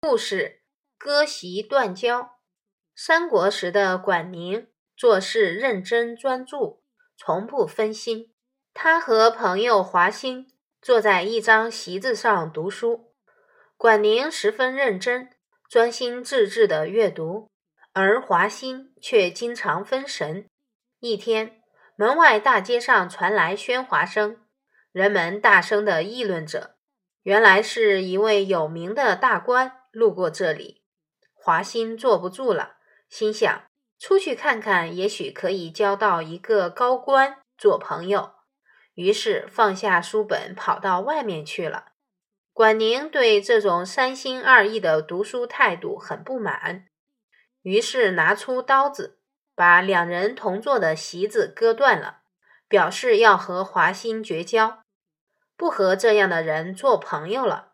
故事：割席断交。三国时的管宁做事认真专注，从不分心。他和朋友华歆坐在一张席子上读书，管宁十分认真、专心致志地阅读，而华歆却经常分神。一天，门外大街上传来喧哗声，人们大声地议论着。原来是一位有名的大官路过这里，华歆坐不住了，心想出去看看，也许可以交到一个高官做朋友。于是放下书本，跑到外面去了。管宁对这种三心二意的读书态度很不满，于是拿出刀子，把两人同坐的席子割断了，表示要和华歆绝交。不和这样的人做朋友了。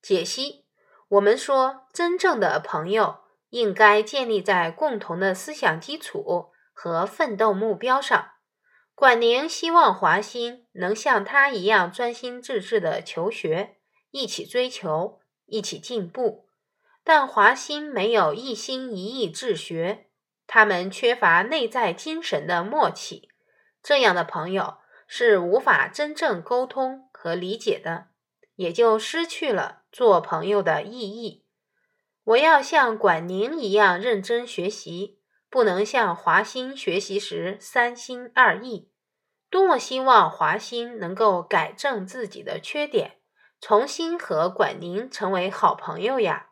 解析：我们说，真正的朋友应该建立在共同的思想基础和奋斗目标上。管宁希望华歆能像他一样专心致志的求学，一起追求，一起进步。但华歆没有一心一意治学，他们缺乏内在精神的默契。这样的朋友。是无法真正沟通和理解的，也就失去了做朋友的意义。我要像管宁一样认真学习，不能像华歆学习时三心二意。多么希望华歆能够改正自己的缺点，重新和管宁成为好朋友呀！